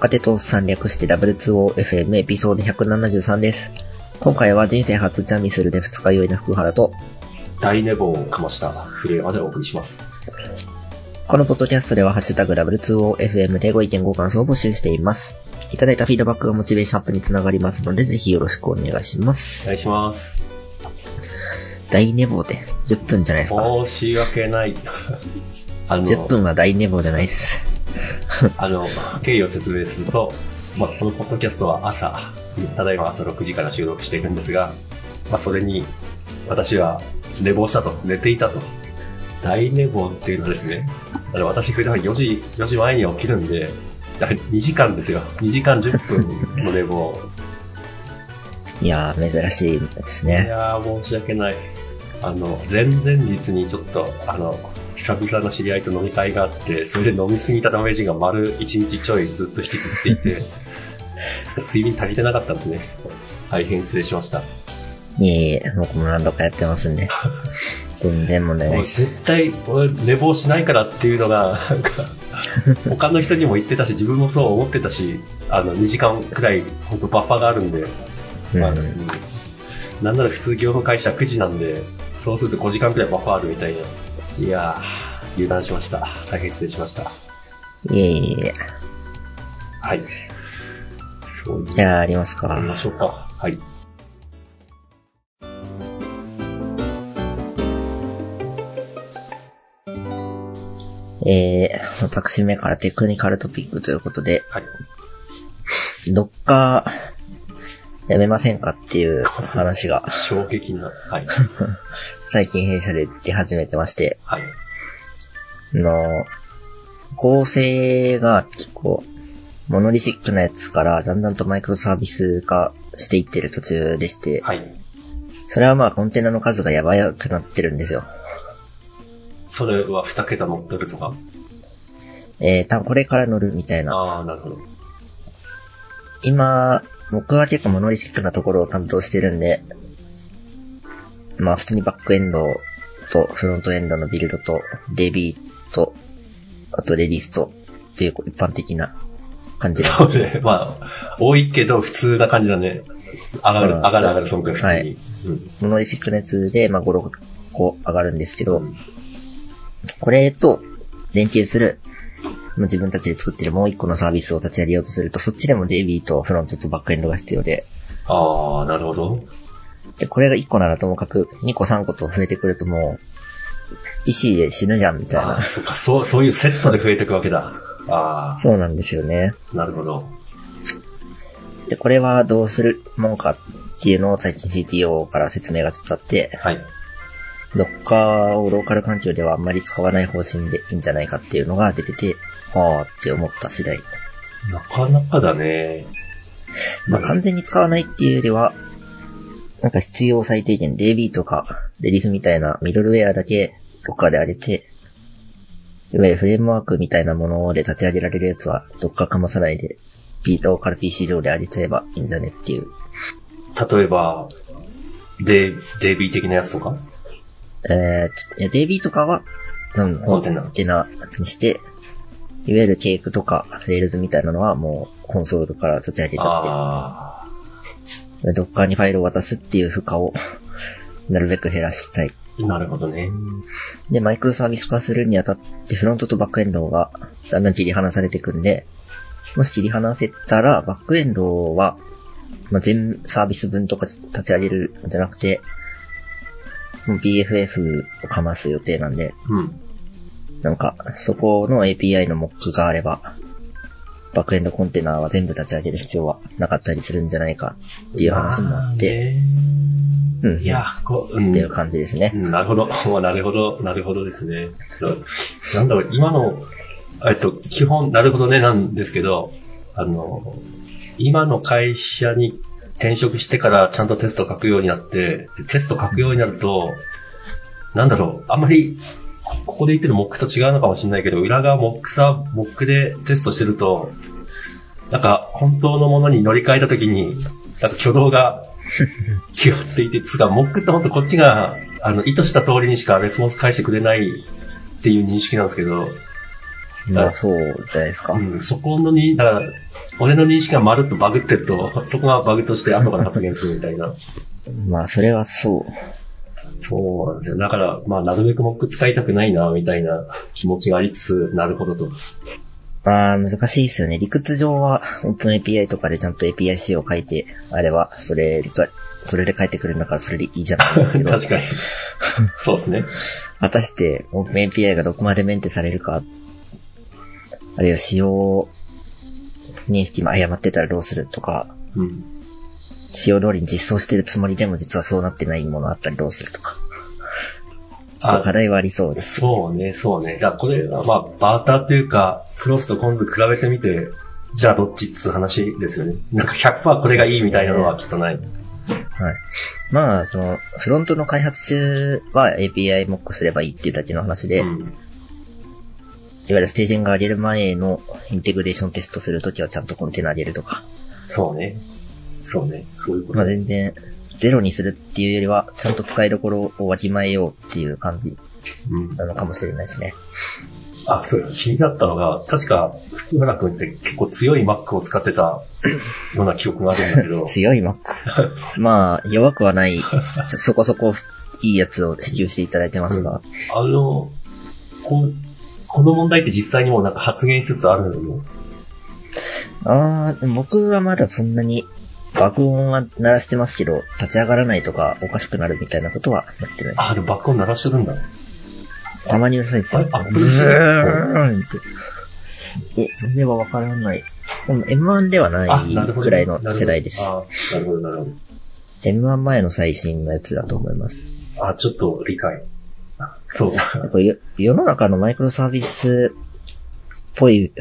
若手投資さん略して W2OFM エピソード173です。今回は人生初チャミスルで二日酔いな福原と、大寝坊をかましたフレーマでお送りします。このポッドキャストではハッシュタグ W2OFM でご意見ご感想を募集しています。いただいたフィードバックがモチベーションアップにつながりますので、ぜひよろしくお願いします。お願いします。大寝坊で10分じゃないですか。申し訳ない。あの、10分は大寝坊じゃないです。あの、経緯を説明すると、まあ、このポッドキャストは朝、ただいま朝6時から収録しているんですが、まあ、それに、私は寝坊したと、寝ていたと。大寝坊っていうのはですね、あの私、普段4時、4時前に起きるんで、2時間ですよ。2時間10分の寝坊。いやー、珍しいですいね。やー、申し訳ない。あの、前々日にちょっと、あの、久々の知り合いと飲み会があって、それで飲みすぎたダメージが丸1日ちょいずっと引きずっていて、睡眠足りてなかったですね。大変失礼しました。いえいえ、僕も何度かやってますんで。全然問題なもい。絶対、俺寝坊しないからっていうのが、なんか、他の人にも言ってたし、自分もそう思ってたし、あの、2時間くらい、本当バッファーがあるんで、うんまあうんなんなら普通業務開始は9時なんで、そうすると5時間くらいバッファーあるみたいな。いやー、油断しました。大変失礼しました。いえいえ。はい。そう。じゃあ、ありますか。やりましょうか。はい。えー、私目からテクニカルトピックということで、はい。どっか、やめませんかっていう話が、衝撃な。はい。最近弊社で出始めてまして、はい。あの、構成が結構、モノリシックなやつからだんだんとマイクロサービス化していってる途中でして、はい。それはまあコンテナの数がやばくなってるんですよ。それは2桁乗ってるとか？えー、多分これから乗るみたいな。ああ、なるほど。今、今、僕は結構モノリシックなところを担当してるんで、まあ普通にバックエンドとフロントエンドのビルドと DB と、あとレディストっていう一般的な感じで。そうね。まあ、多いけど普通な感じだね。上がる、うん上がる上がる、そんくらい。はいモノリシックのやつで、まあ5、6個上がるんですけど、うん。これと連携する、まあ自分たちで作ってるもう一個のサービスを立ち上げようとすると、そっちでも DB とフロントとバックエンドが必要で、ああ、なるほど。で、これが1個ならともかく、2個3個と増えてくるともう、PC で死ぬじゃんみたいなああ、。そうか、そう、そういうセットで増えていくわけだ。あそうなんですよね。あ、なるほど。で、これはどうするもんかっていうのを最近 CTO から説明がちょっとあって、はい。Docker をローカル環境ではあんまり使わない方針でいいんじゃないかっていうのが出てて、はーって思った次第。なかなかだね。まあ、完全に使わないっていうよりは、なんか必要最低限 DB とか Redis みたいなミドルウェアだけ Docker で上げて、いわゆるフレームワークみたいなもので立ち上げられるやつは Docker かまさないで、ローカル PC 上で上げちゃえばいいんだねっていう。例えば、デ、DB 的なやつとか？えー、いや DB とかは、うん、コンテナコンテナにして、いわゆるケークとか Rails みたいなのはもうコンソールから立ち上げちゃっあて、Docker にファイルを渡すっていう負荷を なるべく減らしたい。あ、なるほどね。で、マイクロサービス化するにあたって、フロントとバックエンドがだんだん切り離されていくんで、もし切り離せたら、バックエンドは、まあ、全サービス分とか立ち上げるんじゃなくて、BFF をかます予定なんで、うん。なんか、そこの API の mock があれば、バックエンドコンテナは全部立ち上げる必要はなかったりするんじゃないかっていう話もあって、うん。いや、こう、うん。っていう感じですねう。んなるほど。ま あなるほど、なるほどですね。なんだろう、今の、えっと、基本、なるほどね、なんですけど、あの、今の会社に転職してからちゃんとテスト書くようになって、テスト書くようになると、なんだろう、あんまり、ここで言ってるモックと違うのかもしれないけど、裏側モックさ、モックでテストしてると、なんか、本当のものに乗り換えたときに、なんか挙動が違っていて、つか、モックって本当こっちが、あの、意図した通りにしかレスポンス返してくれないっていう認識なんですけど、まあそうじゃないですか。うん、そこのに、だから、俺の認識がまるっとバグってると、そこがバグとして後から発言するみたいな。まあそれはそう。そうなんだよ。だから、まあ、なるべくモック使いたくないな、みたいな気持ちがありつつ、なるほどと。まあ難しいですよね。理屈上は OpenAPI とかでちゃんと API-C を書いてあれば、それが、それで返ってくるんだからそれでいいじゃないですけど、確かに。そうですね。果たして OpenAPI がどこまでメンテされるか、あるいは使用認識も誤ってたらどうするとか、うん。使用通りに実装してるつもりでも実はそうなってないものあったりどうするとか。ちょっと課題はありそうです。そうね、そうね。だからこれは、まあ、バーターっていうか、プロスとコンズ比べてみて、じゃあどっちっつう話ですよね。なんか100%これがいいみたいなのはきっとない。はい。まあ、その、フロントの開発中は API モックすればいいっていうだけの話で、うん。いわゆるステージング上げる前のインテグレーションテストするときはちゃんとコンテナ上げるとか。そうね。そうね。そういうこと。まあ全然、ゼロにするっていうよりは、ちゃんと使いどころをわきまえようっていう感じうん。なのかもしれないですね。あ、そう、気になったのが、確か、福原くんって結構強い Mac を使ってたような記憶があるんだけど、強い Mac？まあ、弱くはない、そこそこいいやつを支給していただいてますが、あの、ここの問題って実際にもうなんか発言しつつあるの？あー、でも僕はまだそんなに爆音は鳴らしてますけど、立ち上がらないとかおかしくなるみたいなことはなってない。あ、でも爆音鳴らしてるんだ。たまにうるさいですよ。あブーンって。え、それはわからない。でも M1 ではあ、ない。くらいの世代です。あ、なるほど、なるほど。M1 前の最新のやつだと思います。あ、ちょっと理解。あそう。やっぱり世の中のマイクロサービスっぽい、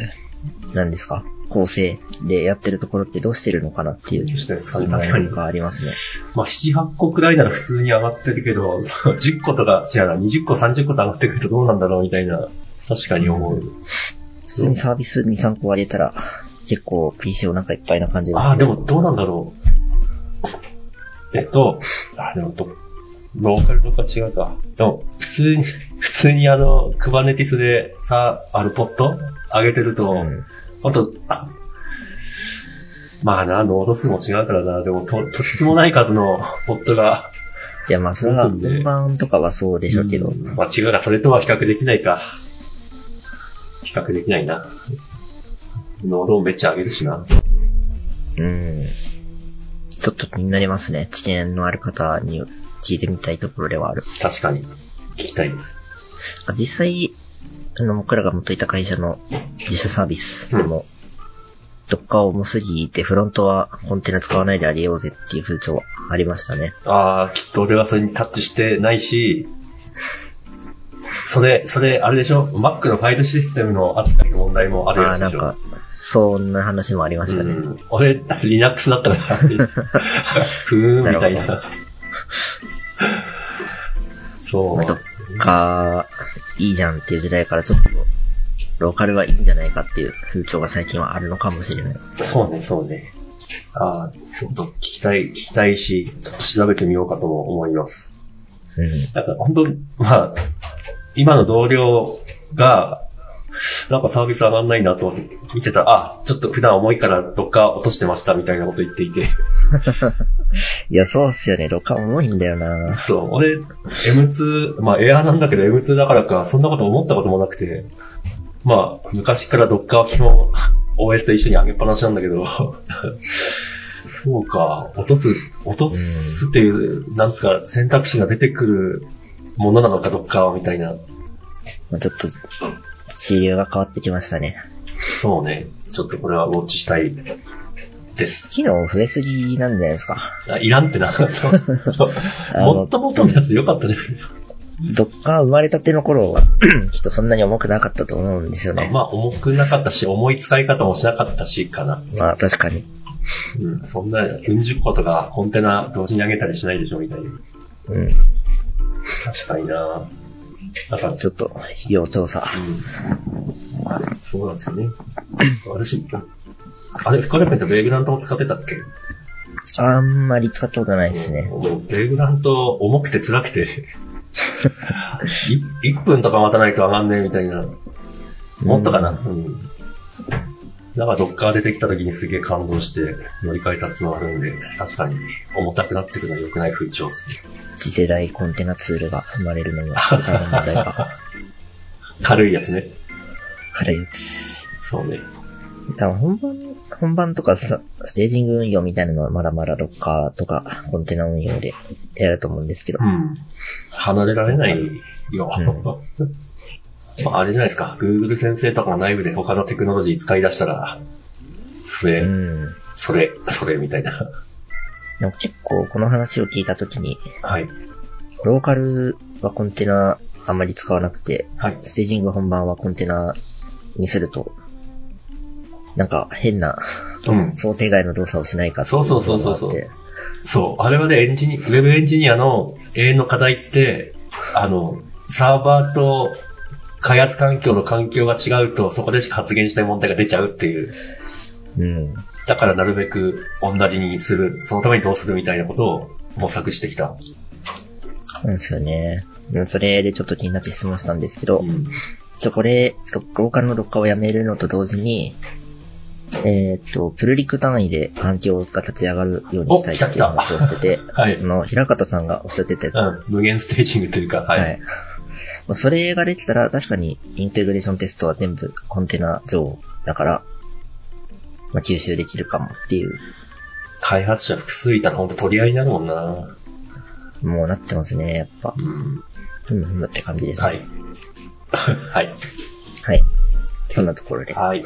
なんですか？構成でやってるところってどうしてるのかなっていうどうしてるんですか疑ね確かに問がありますね。まあ、7、8個くらいなら普通に上がってるけど、そう10個とか、違うな、20個、30個と上がってくるとどうなんだろうみたいな、確かに思う。普通にサービス2、3個割れたら、結構 PC お腹いっぱいな感じがああ、する。でもどうなんだろう。えっと、あ、でもど、ローカルとか違うか。でも、普通に、普通にあの、クバネティスでさ、あるポット上げてると、うんあと、あまあな、ノード数も違うからな、でもと、とってもない数のポットが、いや、まあ、それは、本番とかはそうでしょうけど、うんまあ違うが、それとは比較できないか。比較できないな。ノードもめっちゃ上げるしな。うん。ちょっと気になりますね。知見のある方に聞いてみたいところではある。確かに。聞きたいです。実際、あの、僕らが元いた会社の自社サービスでも、どっか重すぎてフロントはコンテナ使わないであげようぜっていう風潮ありましたね。ああ、きっと俺はそれにタッチしてないし、それ、それ、あれでしょ ?Mac のファイルシステムの扱いの問題もあるああー、やつでしょ？なんか、そんな話もありましたね。うん、俺、Linux だったから、ふーん、みたいなるな。そう。どっか、いいじゃんっていう時代からちょっと、ローカルはいいんじゃないかっていう風潮が最近はあるのかもしれない。そうね、そうね。ああ、ちょっと聞きたい、聞きたいし、ちょっと調べてみようかとも思います。うん。なんか本当、まあ、今の同僚が、なんかサービス上がんないなと思って見てたら、あ、ちょっと普段重いからどっか落としてましたみたいなこと言っていて。いや、そうっすよね。ロカ重いんだよな。そう、俺、M2、まあエアなんだけど M2 だからか、そんなこと思ったこともなくて、まあ、昔からドッカーは基本 OS と一緒に上げっぱなしなんだけど、そうか、落とす、落とすっていう、なんつうか、選択肢が出てくるものなのか、ドッカーはみたいな。まあちょっと、治療が変わってきましたね。そうね、ちょっとこれはウォッチしたいです。機能増えすぎなんじゃないですか？あいらんってな、そう。もっともっとのやつ良かったじゃないどっか生まれたての頃は、きっとそんなに重くなかったと思うんですよね。まあ、重くなかったし、重い使い方もしなかったし、かな。まあ確かに。うん、そんな、うん十個とかコンテナ同時に上げたりしないでしょ、みたいな。うん。確かにななんか、ちょっと、要調査。うん。そうなんですよね。私、あれ、深田君ってベイグラントも使ってたっけ？あんまり使ったことないですね。ベイグラント重くて辛くて、い1分とか待たないと上がんねえみたいな。もっとかな。うん。だからドッカー出てきた時にすげえ感動して乗り換えたっていうのがあるんで、確かに重たくなってくるのは良くない風潮ですね。次世代コンテナツールが生まれるのには、時間の問題が軽いやつね。軽いです。そうね。多分本番、本番とかさ、ステージング運用みたいなのはまだまだロッカーとかコンテナ運用でやると思うんですけどう、ん。離れられないよ。まあ、あれじゃないですか。Google 先生とかも内部で他のテクノロジー使い出したら、それ、うん。それ、それみたいな。でも結構この話を聞いたときに、はい。ローカルはコンテナあんまり使わなくて、はい。ステージング本番はコンテナにすると、なんか変なうん。想定外の動作をしないかっていそうそうそうそうそうそう。あれはね、エンジニ、ウェブエンジニアの永遠の課題って、あの、サーバーと開発環境の環境が違うと、そこでしか発言したい問題が出ちゃうっていう。うん。だからなるべく同じにする。そのためにどうするみたいなことを模索してきた。なんですよね。うんそれでちょっと気になって質問したんですけど、うん。ちょ、これ、ローカルのロッカーをやめるのと同時に、えーっと、プルリク単位で環境が立ち上がるようにしたいっていう話をしてて、はいあ。の、平方さんがおっしゃってて、うん。無限ステージングというか、はい。はい。まあそれができたら、確かにインテグレーションテストは全部コンテナ上だから、まあ、吸収できるかもっていう、開発者複数いたら本当取り合いになるもんな。もうなってますね、やっぱ。うん。ふむふむって感じですね。はい。はい。はい。そんなところで。はい。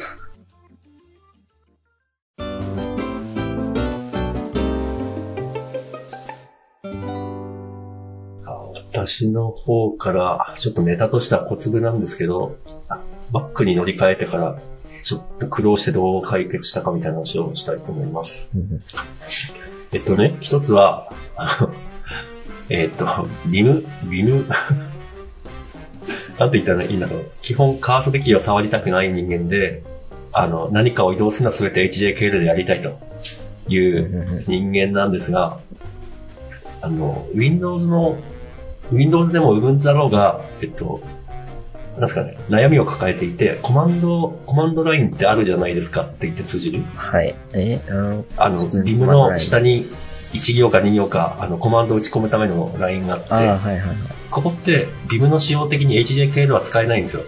私の方から、ちょっとネタとしては小粒なんですけど、バックに乗り換えてから、ちょっと苦労してどう解決したかみたいな話をしたいと思います。えっとね、一つは、えっと、ビム、ビム、なんて言ったらいいんだろう。基本カーソルキーを触りたくない人間で、あの、何かを移動するのは全て HJKL でやりたいという人間なんですが、あの、Windows の、Windows でも Ubuntu だろうが、えっと、なんですかね、悩みを抱えていて、コマンド、コマンドラインってあるじゃないですかって言って通じる？はい。え、あの、あの普通、にビムの下に1行か2行か、あの、コマンドを打ち込むためのラインがあって、はいはいはい。ここって、ビムの仕様的に HJKL は使えないんですよ。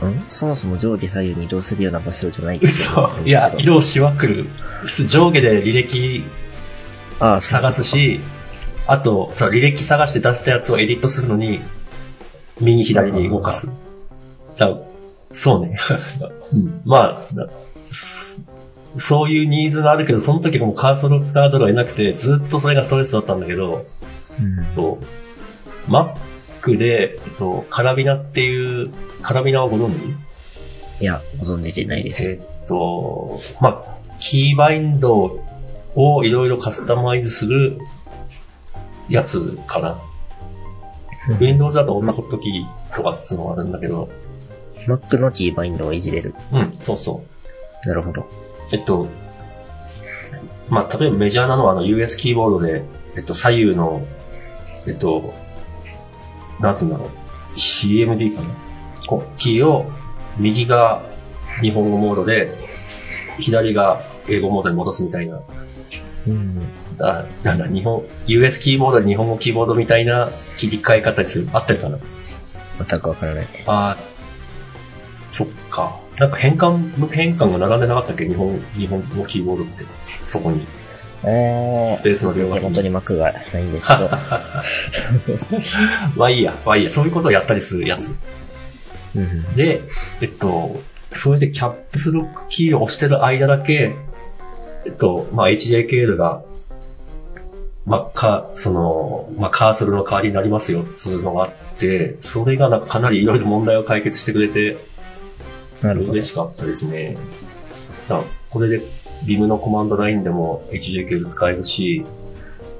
うん？そもそも上下左右に移動するような場所じゃない嘘。いや、移動しまくる。上下で履歴探すし、あと、そう履歴探して出したやつをエディットするのに、右左に動かす。だそうね。うん まあ、なそういうニーズがあるけど、その時もカーソルを使わざるを得なくて、ずっとそれがストレスだったんだけど、うんと、Mac で、えっと、カラビナっていう、カラビナをご存知？いや、ご存知でないです。えっと、まあ、キーバインドをいろいろカスタマイズするやつかな。Windows だと女ホットキーとかっていうのがあるんだけど、Mac のキーバインドをいじれる。うん、そうそう。なるほど。えっと、まあ、例えばメジャーなのはあの US キーボードで、えっと、左右の、えっと、なんつうんだろう、CMD かな。こう、キーを右が日本語モードで、左が英語モードに戻すみたいな。うん。あ、なんだ、日本、US キーボードで日本語キーボードみたいな切り替え方にする。合ってるかな？全くわからない。あそっか。なんか変換、無変換が並んでなかったっけ？日本、日本のキーボードって。そこに。えー、スペースの両脇に本当に Mac がないんですけど。まあいいや、まあいいや。そういうことをやったりするやつ。うんうんで、えっと、それでキャップスロックキーを押してる間だけ、えっと、まあ HJKL が、まあ、か、その、まあ、カーソルの代わりになりますよ、つうのがあって、それがなんかかなりいろいろ問題を解決してくれて、なるほど。嬉しかったですね。だこれで、ビムのコマンドラインでも HJKL 使えるし、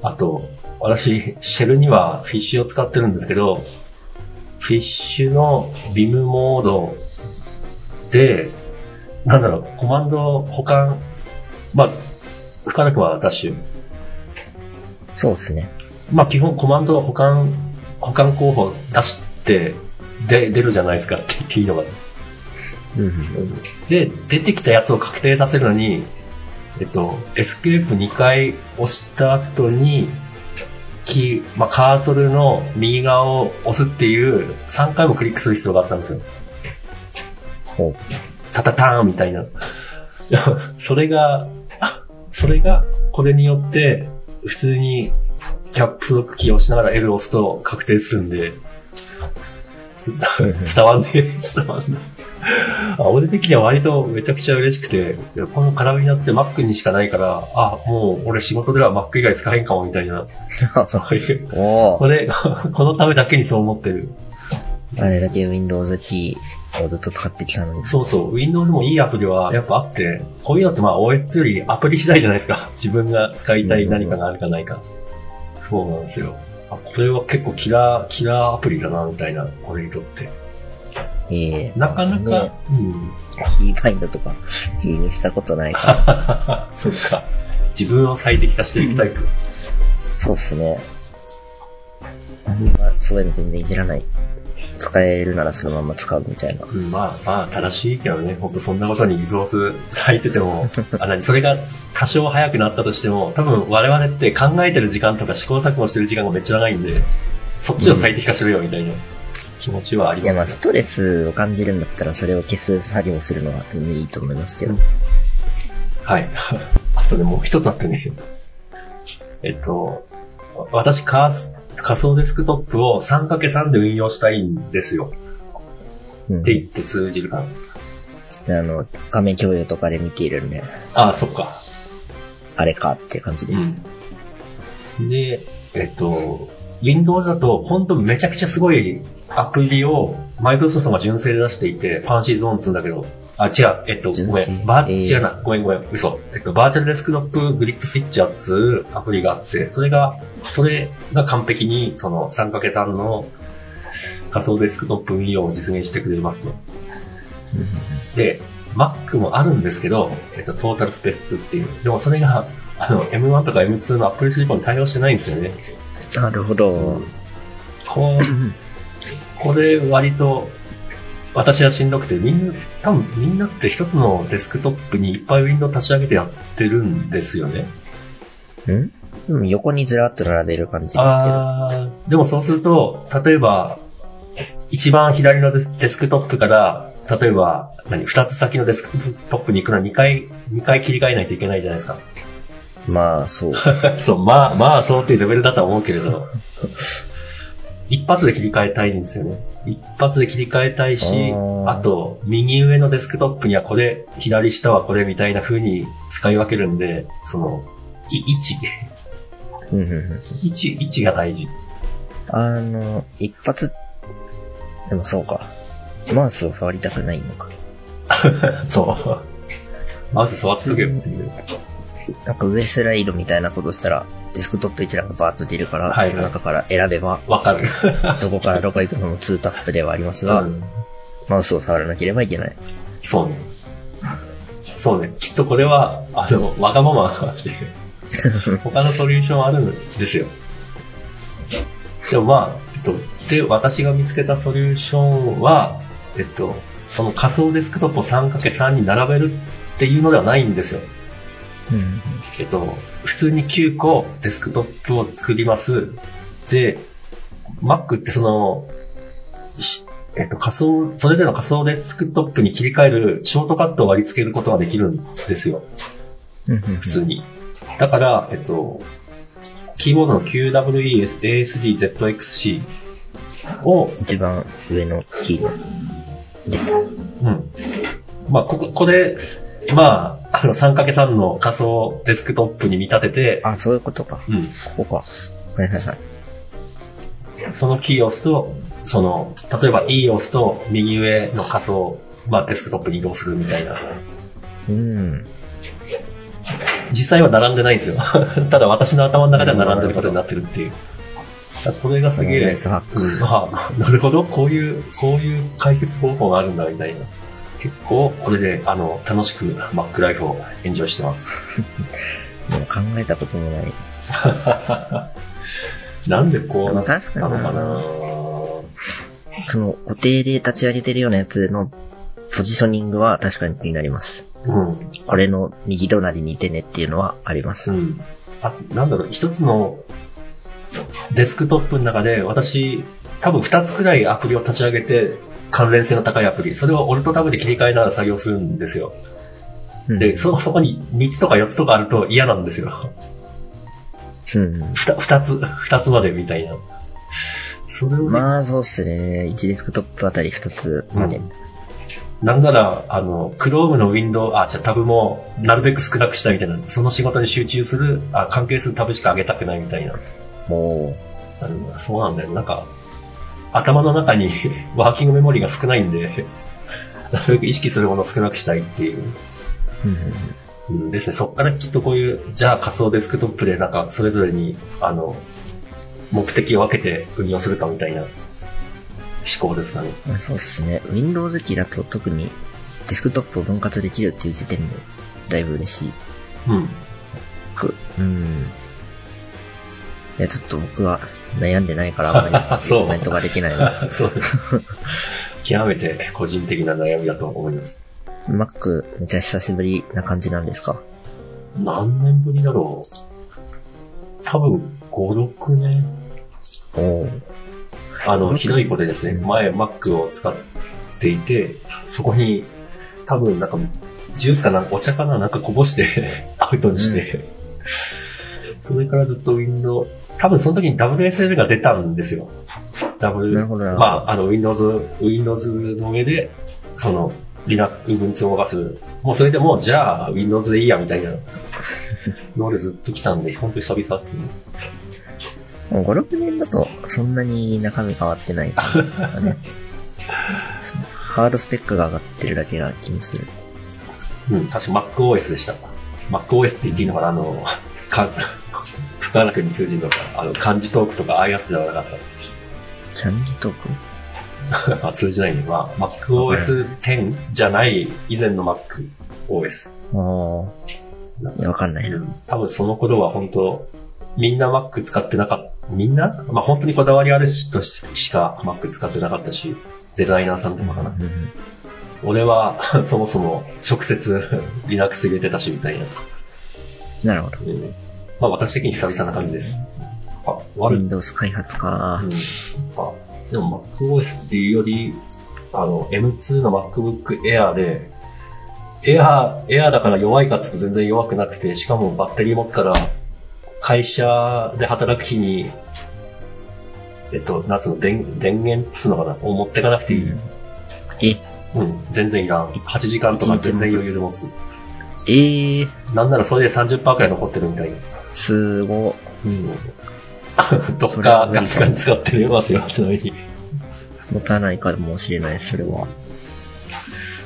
あと、私、シェルにはフィッシュを使ってるんですけど、フィッシュのビムモードで、なんだろう、コマンド保管、まあ、深田君は雑種。そうですね。まあ基本コマンド保管、保管候補出して、で、出るじゃないですかって言 っていいのかな。うんうん。で、出てきたやつを確定させるのに、えっと、エスケープ2回押した後に、キー、まあ、カーソルの右側を押すっていう3回もクリックする必要があったんですよ。ほう。タタターンみたいな。それが、あそれが、これによって、普通にキャップロックキーを押しながら L を押すと確定するんで、つ伝わんねえ、伝わんねえ。あ俺的には割とめちゃくちゃ嬉しくて、このカラビナって Mac にしかないから、あ、もう俺仕事では Mac 以外使えんかもみたいな、そういう、これ、このためだけにそう思ってる。あれだけ Windows キーをずっと使ってきたのに。そうそう、Windows もいいアプリはやっぱあって、こういうのってまあ OS よりアプリ次第じゃないですか。自分が使いたい何かがあるかないか。そうなんですよ。あ、これは結構キラー、キラーアプリだな、みたいな、俺にとって。ええなかなか、ねうん。キーバインドとか気にしたことないから。そっか。自分を最適化していきたいと。そうっすね。まあ、そういうの全然いじらない。使えるならそのまま使うみたいな。うん、まあまあ、正しいけどね、ほんとそんなことにリソース割いてても、あ、何、それが多少早くなったとしても、多分我々って考えてる時間とか試行錯誤してる時間がめっちゃ長いんで、そっちを最適化しろよ、みたいな気持ちはありいや、まあ、ますストレスを感じるんだったら、それを消す作業をするのは全然いいと思いますけど。はい。あとね、もう一つあってね。えっと、私仮、仮想デスクトップを 3×3 で運用したいんですよ。うんって言って通じるかな。あの、画面共有とかで見ているんで、ああ、そっか。あれかって感じです。うん。で、えっと、Windows だと、本当めちゃくちゃすごいアプリを、マイクロソフトが純正で出していて、ファンシーゾーンっつうんだけど、あ、違う、えっと、ごめん、バー、えー違うな、ごめんごめん、嘘。えっと、バーチャルデスクトップグリッドスイッチャーっつうアプリがあって、それが、それが完璧に、その 3×3 の仮想デスクトップ運用を実現してくれますと。で、Mac もあるんですけど、えっと、トータルスペース2っていう。でもそれが、あの、M1 とか M2 の Apple Silicon に対応してないんですよね。なるほど。こう、これ割と、私はしんどくて、みんな、多分みんなって一つのデスクトップにいっぱいウィンドウ立ち上げてやってるんですよね。んでも横にずらっと並べる感じですけど。あーでもそうすると、例えば、一番左のデスデスクトップから、例えば、何、二つ先のデスクトップに行くのは2回、二回切り替えないといけないじゃないですか。まあ、そう。そう、まあ、まあ、そうっていうレベルだとは思うけれど、一発で切り替えたいんですよね。一発で切り替えたいしあ、と、右上のデスクトップにはこれ、左下はこれみたいな風に使い分けるんで、その、い位置、位置、位置が大事。あの、一発、でもそうか。マウスを触りたくないのか。そう。まず触っとけよっていう。なんか上スライドみたいなことしたら、デスクトップ一覧がバーッと出るから、はいその中から選べば、わかる。どこからどこ行くのも2タップではありますが、うんマウスを触らなければいけない。そうね。そうね。きっとこれは、あの、わがままで、他のソリューションあるんですよ。でもまあ、えっと、で、私が見つけたソリューションは、えっと、その仮想デスクトップを 3×3 に並べるっていうのではないんですよ。うん。えっと、普通に9個デスクトップを作ります。で、Mac ってその、えっと、仮想、それぞれの仮想デスクトップに切り替えるショートカットを割り付けることができるん。ですよ。普通に。だから、えっと、キーボードの QWESASDZXC を、一番上のキーの。で、うん。まあ、ここ、これ、まあ、あの 3×3 の仮想デスクトップに見立てて、あ、そういうことか。うん。ここか。はいはいはい。そのキーを押すと、その、例えば E を押すと右上の仮想、まあデスクトップに移動するみたいな。うん。実際は並んでないんですよ。ただ私の頭の中では並んでることになってるっていう。だからそれがすげえ、うん、あなるほど、こういう、こういう解決方法があるんだみたいな。結構、これで、あの、楽しく Mac ライフをエンジョイしてます。で も考えたこともない。なんでこうなったのかなその、固定で立ち上げてるようなやつのポジショニングは確かに気になります。うん。これの右隣にいてねっていうのはあります。うん。あ、なんだろう、一つのデスクトップの中で私、多分二つくらいアプリを立ち上げて、関連性の高いアプリ、それをオルトタブで切り替えながら作業するんですよ。うんで、そ、そこに3つとか4つとかあると嫌なんですよ。うん。ふた二つ、二つまでみたいな。それをね、まあ、そうっすね。1デスクトップあたり2つまで。うんなんなら、あの、Chrome のウィンドウ、あ、じゃあタブもなるべく少なくしたいみたいな、その仕事に集中する、あ、関係するタブしか上げたくないみたいな。もあのそうなんだよ。なんか、頭の中に ワーキングメモリが少ないんで、なるべく意識するものを少なくしたいっていう。う、うんですね。そっからきっとこういう、じゃあ仮想デスクトップでなんかそれぞれに、あの、目的を分けて運用するかみたいな思考ですかね。まあそうっすね。Windows 機だと特にデスクトップを分割できるっていう時点でだいぶ嬉しい。うん。くうん。いや、ちょっと僕は悩んでないからあんまり コメントができないな。そう。極めて個人的な悩みだと思います。Mac めちゃ久しぶりな感じなんですか？何年ぶりだろう。多分5、6年。おお。あの、ひどい子でですね、前 Mac を使っていて、そこに多分なんか、ジュースかなお茶かななんかこぼして、アウトにして、それからずっと Windows、多分その時に WSL が出たんですよ。W、まあ、あの Windows、Windows の上で、その、Linux、を動かす。もうそれでもう、じゃあ Windows でいいや、みたいな のでずっと来たんで、本当に久々っすね。もう5、6年だとそんなに中身変わってない からね。ハードスペックが上がってるだけな気もする。うん、確か MacOS でした。MacOS って言っていいのかな？あの、か、不可楽に通じるのか、あの、漢字トークとかああいうやつじゃなかっキャンディトーク？た。あ通じないね。まあ、MacOS10 じゃない以前の MacOS。ああ。いや、わかんないな。多分その頃は本当みんな Mac 使ってなかった。みんな？まあ本当にこだわりある人しか Mac 使ってなかったし、デザイナーさんとかかな。うんうん俺は そもそも直接 Linux 入れてたしみたいな。なるほど。うんまあ私的に久々な感じです。あ、悪い。Windows 開発かうん。あ、でも MacOS っていうより、あの、M2 の MacBook Air で、Air、Air だから弱いかっつうと全然弱くなくて、しかもバッテリー持つから、会社で働く日に、えっと、なんつうの、電、電源っつうのかなを持ってかなくていい。え、うん、全然いらん。8時間とか全然余裕で持つ。ええなんならそれで30%くらい残ってるみたいな。すご。うん。どっかガスガン使ってますよ、ちなみに。持たないかもしれない、それは。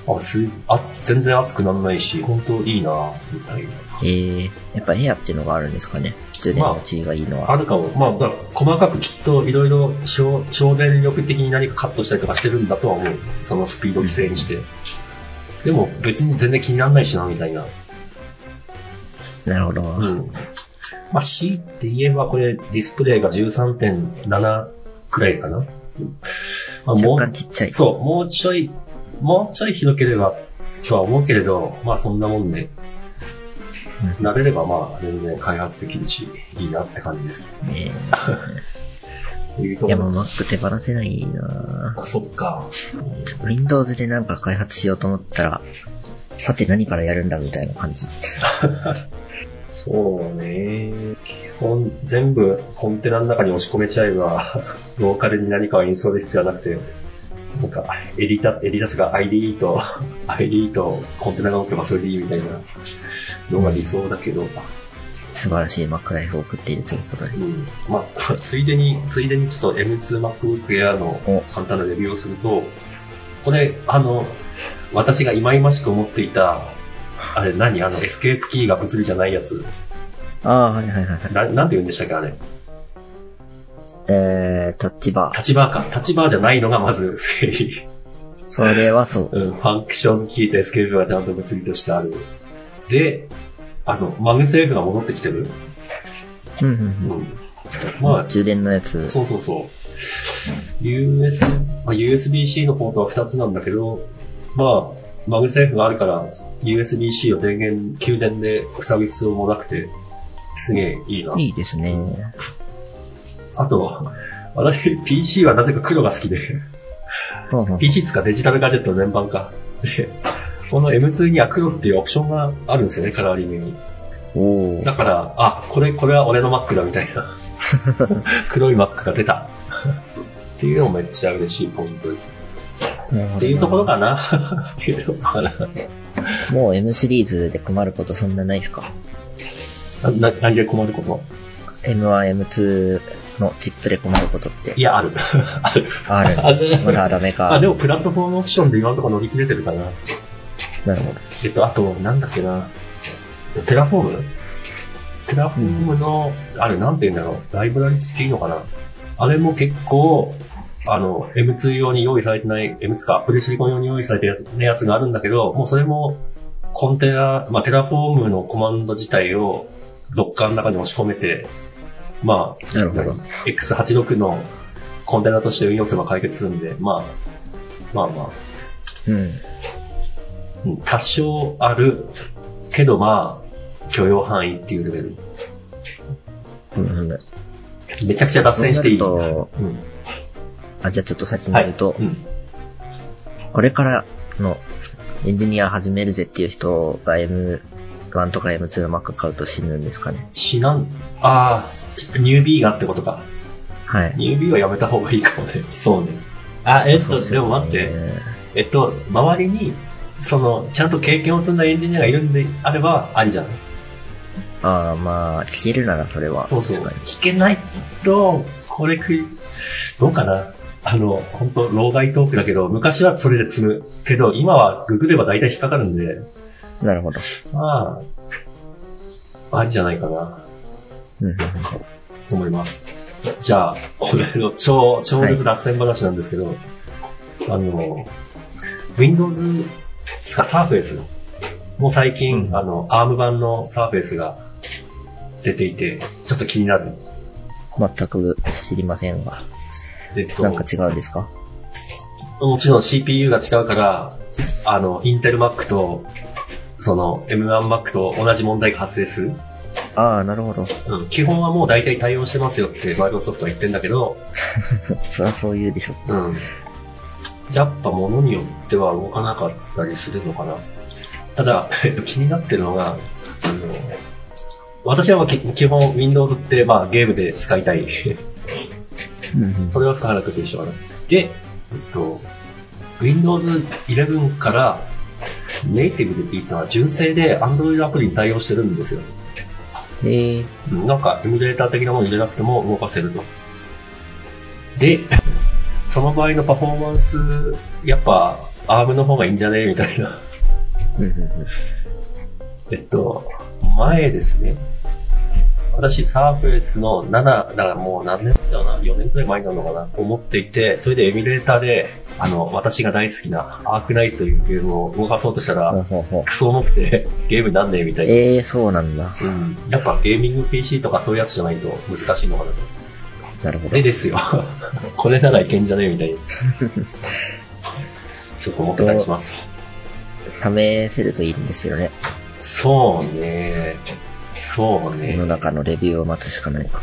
あ、すあ、全然熱くならないし、本当いいなみたいな。ええやっぱエアっていうのがあるんですかね。充電の地位がいいのは。あるかも。まあ、だから細かくきっといろいろ省省電力的に何かカットしたりとかしてるんだとは思う。そのスピード規制にして。でも別に全然気にならないしな、みたいな。なるほど。うん。まあ、強いて言えばこれディスプレイが13.7くらいかな。まあ、もうちっちゃい。そう、もうちょい、もうちょい広ければとは思うけれど、まあそんなもんで、うん慣れればまあ全然開発できるし、いいなって感じです。ねえ いや、もう Mac 手放せないなあ、そっか。Windows でなんか開発しようと思ったら、さて何からやるんだみたいな感じ。そうね。基本全部コンテナの中に押し込めちゃえば、ローカルに何かをインストール必要はなくて、なんか、エディタ、エディタスが IDE と、IDE とコンテナが動けばそれでいいみたいなのが理想だけど、素晴らしい Mac ライフを送っているということでう。ん。まあ、ついでに、ついでにちょっと M2 MacBook Air の簡単なレビューをすると、これ、あの、私が忌々しく思っていた、あれ何？あの、エスケープキーが物理じゃないやつ。ああ、はいはいはいはい。ななんて言うんでしたっけ？あれ。えー、 Touch Bar。Touch Bar か。 Touch Bar じゃないのがまず正義。それはそう。うん、ファンクションキーとエスケープがちゃんと物理としてある。で、あの、 MagSafe が戻ってきてる。うんうんううん。ん。まあ、充電のやつ。そうそうそう。US、まあ、USB-C のポートは2つなんだけど、まあ、 MagSafe があるから、USB-C を電源、給電で塞ぐ必要もなくて、すげえいいな。いいですね。あと、私、PC はなぜか黒が好きで、PC つかデジタルガジェット全般か。で、この M2 には黒っていうオプションがあるんですよね、カラーリングに。おーだから、あ、これ、これは俺の Mac だみたいな。黒い Mac が出た。っていうのもめっちゃ嬉しいポイントです。っていうところかな。っていうところかな。もう M シリーズで困ることそんなないですか？な、何で困ること ?M1、M2 のチップで困ることっていや、ある。ある。ある。あるまだダメか。あ、でもプラットフォームオプションで今のところ乗り切れてるかな。なるほど。えっと、あと、なんだっけな。 Terraform？Terraform の、あれ、なんて言うんだろう。ライブラリっていいのかなあれも結構、あの、M2 用に用意されてない、M2 か、 Apple シリコン用に用意されてるやつやつがあるんだけど、もうそれも、コンテナ、まあ、 Terraform のコマンド自体を、ドッカーの中に押し込めて、まあ、なるほど。X86 のコンテナとして運用すれば解決するんで、まあ、まあまあ、うん。うん多少あるけどまあ、許容範囲っていうレベル。うんうん。めちゃくちゃ脱線していい。うん。あ、じゃあちょっと先にはい。言うと、うん。これからのエンジニア始めるぜっていう人が M1 とか M2 の Mac 買うと死ぬんですかね？死なん、ああ、ニュービーがってことか。はい。ニュービーはやめた方がいいかもね。そうね。あ、えっと、そうすよねでも待って。えっと、周りに、その、ちゃんと経験を積んだエンジニアがいるんであれば、ありじゃない？ああ、まあ、聞けるならそれは。そうそう。聞けないと、これくい、どうかな？あの、本当老害トークだけど、昔はそれで積む。けど、今はググれば大体引っかかるんで、なるほど。まあ、ありじゃないかな、うんと思います。じゃあ、俺の超、超絶脱線話なんですけど、あの、Windows つか Surface もう最近、うんあの、ARM 版の Surface が出ていて、ちょっと気になる。全く知りませんが。えっと、なんか違うんですか？もちろん CPU が違うから、あの、インテル Mac と、その M1 Mac と同じ問題が発生する。ああ、なるほど。うん、基本はもう大体対応してますよってマイクロソフトは言ってんだけど、そりゃそう言うでしょ。うん。やっぱ物によっては動かなかったりするのかな。ただ、えっと、気になってるのが、あの、私は基本 Windows ってまあゲームで使いたい。それは不可なくて一緒かな。で、えっと、Windows 11からネイティブでっていうのは純正で Android アプリに対応してるんですよ。えー、うんなんかエミュレーター的なもの入れなくても動かせると。で、その場合のパフォーマンス、やっぱ ARM の方がいいんじゃね？みたいな。えっと、前ですね。私、サーフェスの7、だからもう何年だよな、4年くらい前になるのかな、思っていて、それでエミュレーターで、あの、私が大好きなアークナイツというゲームを動かそうとしたら、クソ重くて、ゲームになんねえみたう。いな。えー、そうなんだ。うん。やっぱゲーミング PC とかそういうやつじゃないと難しいのかなと。なるほどで。ですよ。これならいけんじゃねえみたいな。ちょっと思ってたりします。試せるといいんですよね。そうね。そう世ね。の中のレビューを待つしかないか。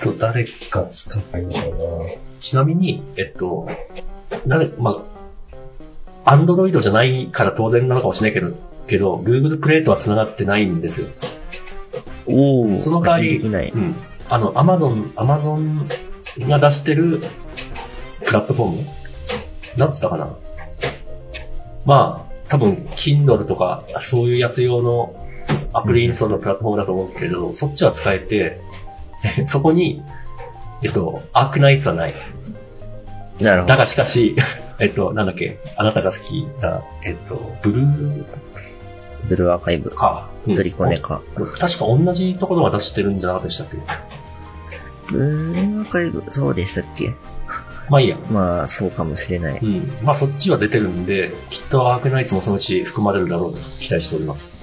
と誰か使ったのかなちなみに、えっと、なぜ、まあ、アンドロイドじゃないから当然なのかもしれないけど、けど、Google プレートは繋がってないんですよ。おおその代わり。うん。あの、Amazon、Amazon が出してるプラットフォーム？なんつったかな？まあ、多分、Kindle とか、そういうやつ用のアプリインストールのプラットフォームだと思うけれど、そっちは使えて、そこに、えっと、アークナイツはない。なるほど。だがしかし、えっと、なんだっけ、あなたが好きな、えっと、ブルー？ブルーアーカイブ。か。うんドリコネか。確か同じところが出してるんじゃなかったでしたっけ？ブルーアーカイブ、そうでしたっけ？まあいいや。まあ、そうかもしれない。うん。まあそっちは出てるんで、きっとアークナイツもそのうち含まれるだろうと期待しております。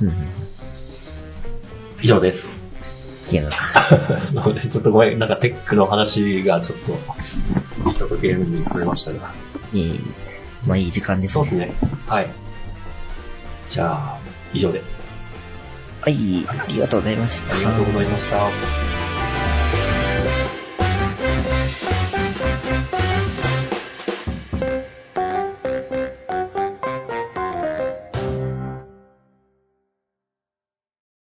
うんうん。以上です。ゲームか。なので、ちょっとごめん、なんかテックの話がちょっと、ちょっとゲームに触れましたが。いえいえまあいい時間ですそうですね。はい。じゃあ、以上で。はい、ありがとうございました。ありがとうございました。